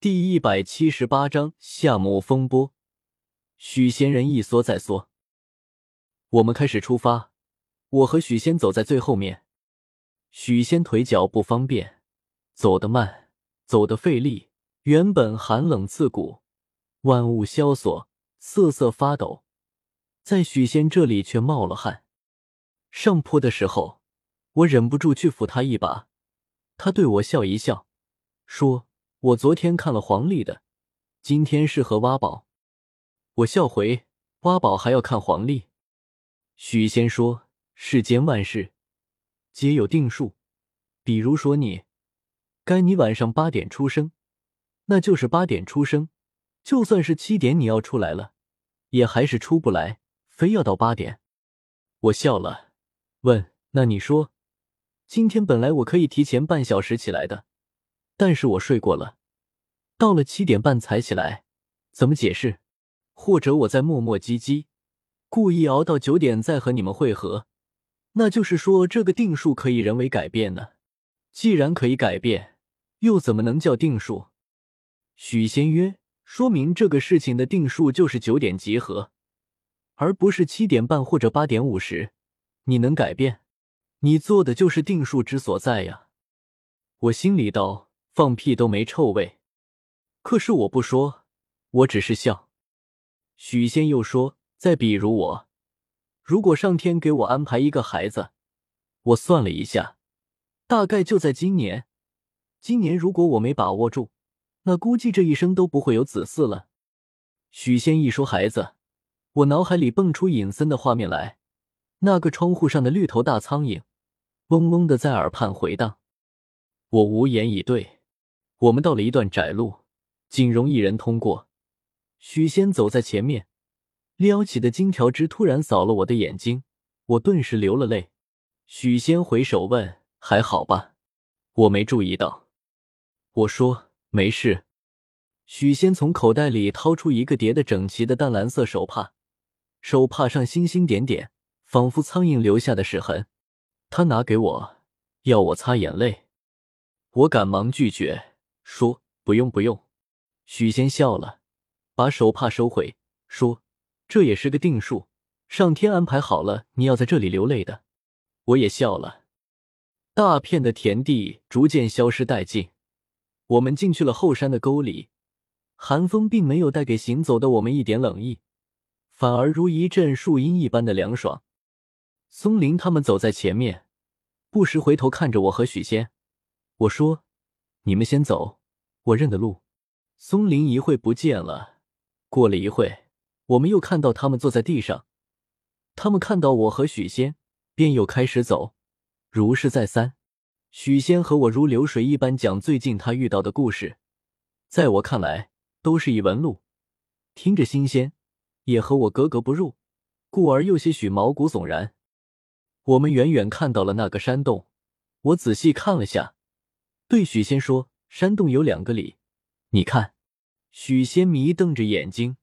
第一百七十八章夏目风波。许仙人一缩再缩。我们开始出发，我和许仙走在最后面。许仙腿脚不方便，走得慢，走得费力。原本寒冷刺骨，万物萧索，瑟瑟发抖，在许仙这里却冒了汗。上坡的时候，我忍不住去扶他一把，他对我笑一笑，说。我昨天看了黄历的，今天适合挖宝。我笑回：挖宝还要看黄历？许仙说：世间万事皆有定数，比如说你，该你晚上八点出生，那就是八点出生。就算是七点你要出来了，也还是出不来，非要到八点。我笑了，问：那你说，今天本来我可以提前半小时起来的。但是我睡过了，到了七点半才起来，怎么解释？或者我在磨磨唧唧，故意熬到九点再和你们会合，那就是说这个定数可以人为改变呢？既然可以改变，又怎么能叫定数？许仙曰：“说明这个事情的定数就是九点集合，而不是七点半或者八点五十。你能改变，你做的就是定数之所在呀。”我心里道。放屁都没臭味，可是我不说，我只是笑。许仙又说：“再比如我，如果上天给我安排一个孩子，我算了一下，大概就在今年。今年如果我没把握住，那估计这一生都不会有子嗣了。”许仙一说孩子，我脑海里蹦出尹森的画面来，那个窗户上的绿头大苍蝇，嗡嗡的在耳畔回荡。我无言以对。我们到了一段窄路，仅容一人通过。许仙走在前面，撩起的金条枝突然扫了我的眼睛，我顿时流了泪。许仙回首问：“还好吧？”我没注意到。我说：“没事。”许仙从口袋里掏出一个叠得整齐的淡蓝色手帕，手帕上星星点点，仿佛苍蝇留下的屎痕。他拿给我，要我擦眼泪，我赶忙拒绝。说不用不用，许仙笑了，把手帕收回，说：“这也是个定数，上天安排好了，你要在这里流泪的。”我也笑了。大片的田地逐渐消失殆尽，我们进去了后山的沟里，寒风并没有带给行走的我们一点冷意，反而如一阵树荫一般的凉爽。松林他们走在前面，不时回头看着我和许仙。我说：“你们先走。”我认得路，松林一会不见了。过了一会，我们又看到他们坐在地上。他们看到我和许仙，便又开始走，如是再三。许仙和我如流水一般讲最近他遇到的故事，在我看来都是一文路，听着新鲜，也和我格格不入，故而又些许毛骨悚然。我们远远看到了那个山洞，我仔细看了下，对许仙说。山洞有两个里，你看。许仙迷瞪着眼睛，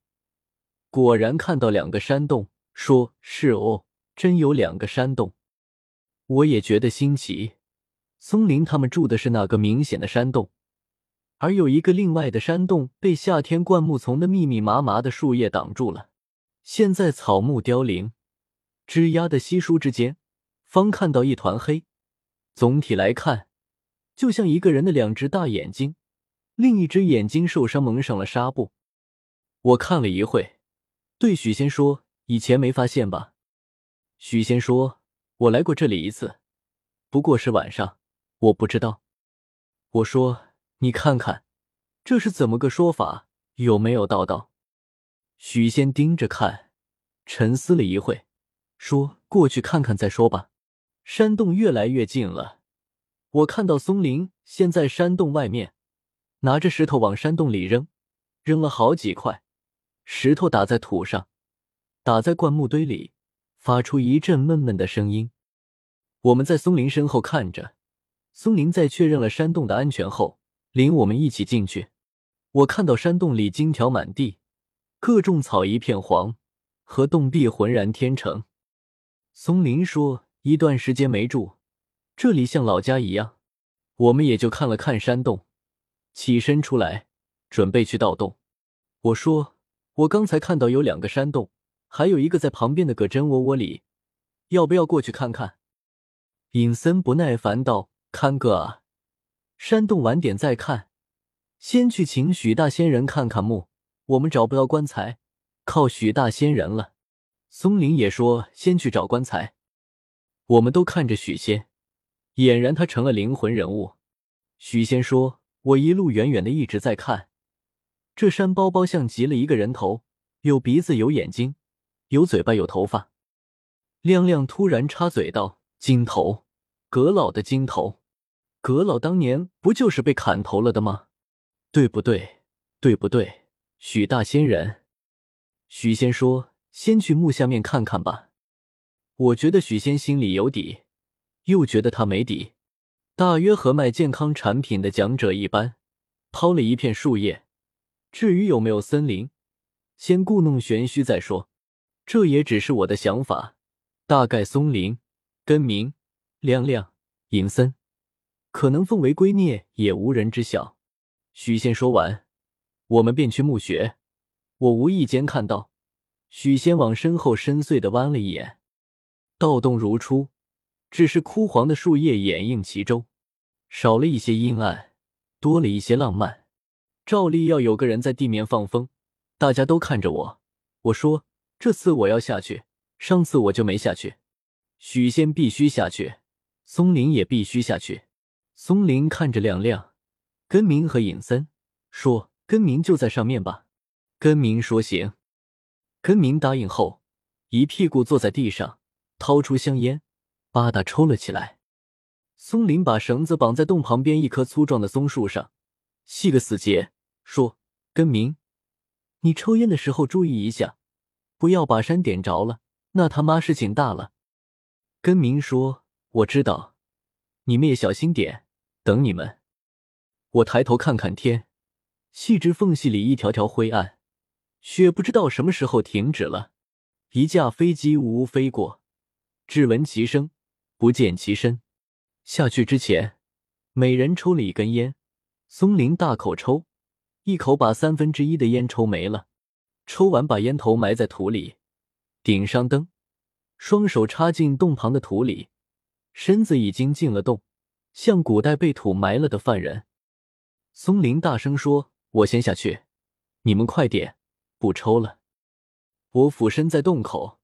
果然看到两个山洞，说是哦，真有两个山洞。我也觉得新奇。松林他们住的是那个明显的山洞，而有一个另外的山洞被夏天灌木丛的密密麻麻的树叶挡住了。现在草木凋零，枝桠的稀疏之间，方看到一团黑。总体来看。就像一个人的两只大眼睛，另一只眼睛受伤蒙上了纱布。我看了一会，对许仙说：“以前没发现吧？”许仙说：“我来过这里一次，不过是晚上，我不知道。”我说：“你看看，这是怎么个说法？有没有道道？”许仙盯着看，沉思了一会，说：“过去看看再说吧。”山洞越来越近了。我看到松林先在山洞外面拿着石头往山洞里扔，扔了好几块石头打在土上，打在灌木堆里，发出一阵闷闷的声音。我们在松林身后看着，松林在确认了山洞的安全后，领我们一起进去。我看到山洞里金条满地，各种草一片黄，和洞壁浑然天成。松林说：“一段时间没住。”这里像老家一样，我们也就看了看山洞，起身出来，准备去盗洞。我说：“我刚才看到有两个山洞，还有一个在旁边的葛真窝窝里，要不要过去看看？”尹森不耐烦道：“看个啊，山洞晚点再看，先去请许大仙人看看墓。我们找不到棺材，靠许大仙人了。”松林也说：“先去找棺材。”我们都看着许仙，俨然他成了灵魂人物。许仙说：“我一路远远的一直在看。”这山包包像极了一个人头，有鼻子，有眼睛，有嘴巴，有头发。亮亮突然插嘴道：“金头，阁老的金头，阁老当年不就是被砍头了的吗？对不对？对不对？”许大仙人，许仙说：“先去墓下面看看吧。”我觉得许仙心里有底，又觉得他没底，大约和卖健康产品的讲者一般，抛了一片树叶。至于有没有森林，先故弄玄虚再说。这也只是我的想法。大概松林、根明、亮亮、尹森，可能奉为圭臬，也无人知晓。许仙说完，我们便去墓穴。我无意间看到，许仙往身后深邃的弯了一眼，盗洞如初，只是枯黄的树叶掩映其中，少了一些阴暗，多了一些浪漫。照例要有个人在地面放风，大家都看着我。我说：“这次我要下去，上次我就没下去。”许仙必须下去，松林也必须下去。松林看着亮亮、根明和尹森，说：“根明就在上面吧。”根明说：“行。”根明答应后，一屁股坐在地上，掏出香烟，吧嗒抽了起来。松林把绳子绑在洞旁边一棵粗壮的松树上，系个死结。说：“根明，你抽烟的时候注意一下，不要把山点着了，那他妈事情大了。”根明说：“我知道，你们也小心点，等你们。”我抬头看看天，细枝缝隙里一条条灰暗，雪不知道什么时候停止了。一架飞机呜呜飞过，只闻其声，不见其身。下去之前，每人抽了一根烟，松林大口抽。一口把三分之一的烟抽没了，抽完把烟头埋在土里，顶上灯，双手插进洞旁的土里，身子已经进了洞，像古代被土埋了的犯人。松林大声说：“我先下去，你们快点，不抽了。”我俯身在洞口，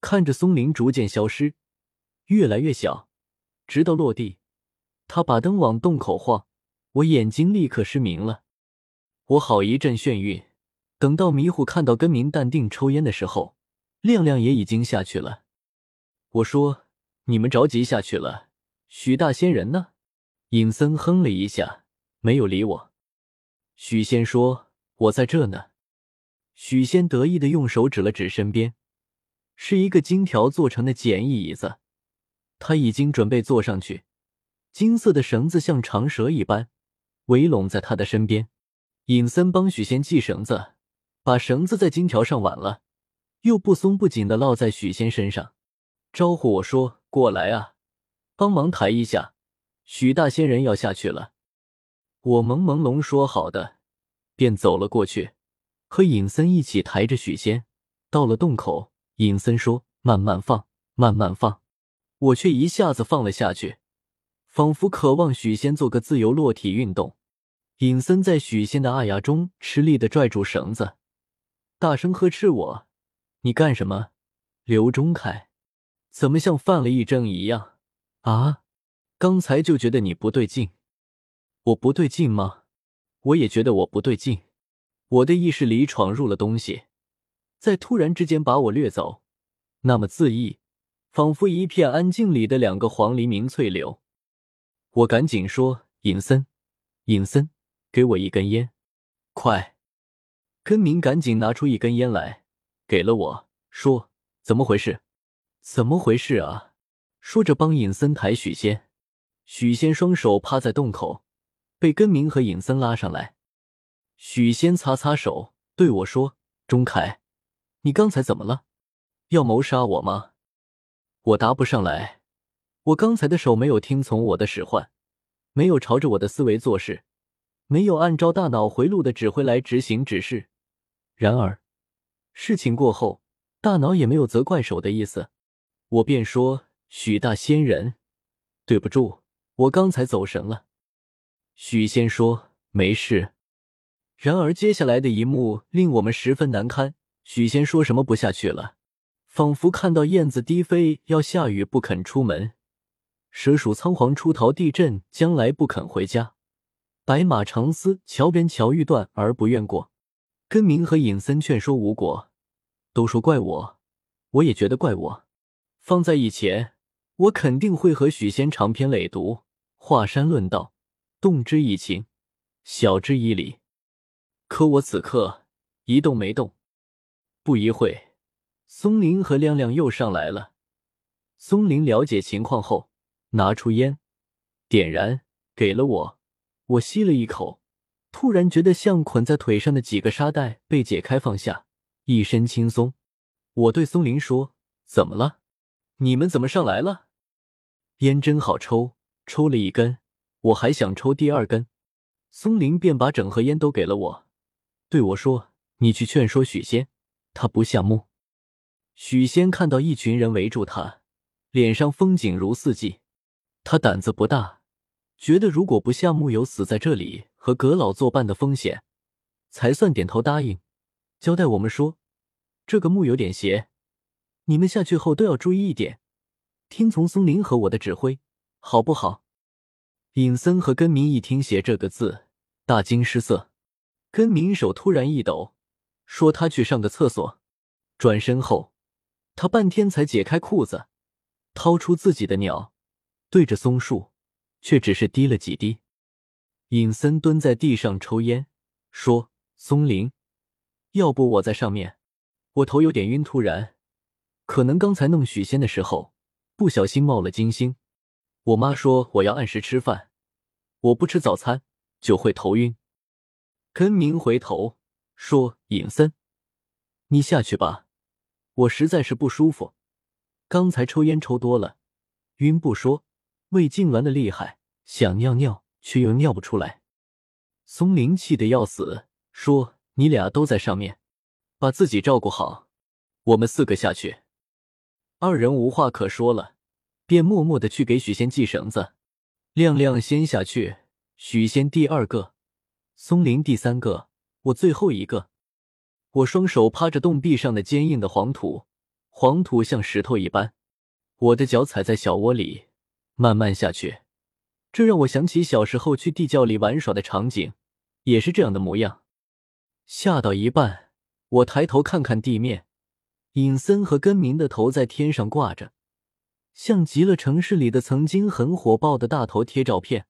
看着松林逐渐消失，越来越小，直到落地。他把灯往洞口晃，我眼睛立刻失明了。我好一阵眩晕，等到迷糊看到根明淡定抽烟的时候，亮亮也已经下去了。我说：“你们着急下去了，许大仙人呢？”尹森哼了一下，没有理我。许仙说：“我在这呢。”许仙得意的用手指了指身边，是一个金条做成的简易椅子，他已经准备坐上去，金色的绳子像长蛇一般围拢在他的身边。尹森帮许仙系绳子，把绳子在金条上挽了，又不松不紧的落在许仙身上，招呼我说：“过来啊，帮忙抬一下，许大仙人要下去了。”我朦朦胧说：“好的。”便走了过去，和尹森一起抬着许仙到了洞口。尹森说：“慢慢放，慢慢放。”我却一下子放了下去，仿佛渴望许仙做个自由落体运动。尹森在许仙的阿牙中吃力的拽住绳子，大声呵斥我：“你干什么？刘忠凯，怎么像犯了一症一样？啊，刚才就觉得你不对劲，我不对劲吗？我也觉得我不对劲。我的意识里闯入了东西，在突然之间把我掠走，那么恣意，仿佛一片安静里的两个黄鹂鸣翠柳。我赶紧说：尹森，尹森。”给我一根烟，快！根明赶紧拿出一根烟来，给了我说：“怎么回事？怎么回事啊？”说着帮尹森抬许仙。许仙双手趴在洞口，被根明和尹森拉上来。许仙擦擦手，对我说：“钟凯，你刚才怎么了？要谋杀我吗？”我答不上来。我刚才的手没有听从我的使唤，没有朝着我的思维做事。没有按照大脑回路的指挥来执行指示。然而，事情过后，大脑也没有责怪手的意思。我便说：“许大仙人，对不住，我刚才走神了。”许仙说：“没事。”然而接下来的一幕令我们十分难堪。许仙说什么不下去了，仿佛看到燕子低飞，要下雨不肯出门；蛇鼠仓皇出逃，地震将来不肯回家；白马长嘶，桥边桥欲断而不愿过。根明和尹森劝说无果，都说怪我，我也觉得怪我。放在以前，我肯定会和许仙长篇累牍，华山论道，动之以情，晓之以理。可我此刻一动没动。不一会，松林和亮亮又上来了。松林了解情况后，拿出烟，点燃，给了我。我吸了一口，突然觉得像捆在腿上的几个沙袋被解开放下，一身轻松。我对松林说：“怎么了？你们怎么上来了？”烟真好抽，抽了一根，我还想抽第二根。松林便把整盒烟都给了我，对我说：“你去劝说许仙。”他不下墓。许仙看到一群人围住他，脸上风景如四季。他胆子不大，觉得如果不下木有死在这里和阁老作伴的风险，才算点头答应，交代我们说：“这个墓有点邪，你们下去后都要注意一点，听从松林和我的指挥，好不好？”尹森和根明一听“邪”这个字，大惊失色。根明手突然一抖。说他去上个厕所，转身后，他半天才解开裤子，掏出自己的鸟，对着松树，却只是滴了几滴。尹森蹲在地上抽烟，说：“松林，要不我在上面？我头有点晕，突然，可能刚才弄许仙的时候不小心冒了金星。我妈说我要按时吃饭，我不吃早餐就会头晕。”根明回头。说：“尹森，你下去吧，我实在是不舒服。刚才抽烟抽多了，晕不说，胃痉挛的厉害，想尿尿却又尿不出来。”松林气得要死，说：“你俩都在上面，把自己照顾好，我们四个下去。”二人无话可说了，便默默的去给许仙系绳子。亮亮先下去，许仙第二个，松林第三个。我最后一个，我双手趴着洞壁上的坚硬的黄土，黄土像石头一般，我的脚踩在小窝里，慢慢下去。这让我想起小时候去地窖里玩耍的场景，也是这样的模样。下到一半，我抬头看看地面，尹森和根明的头在天上挂着，像极了城市里的曾经很火爆的大头贴照片。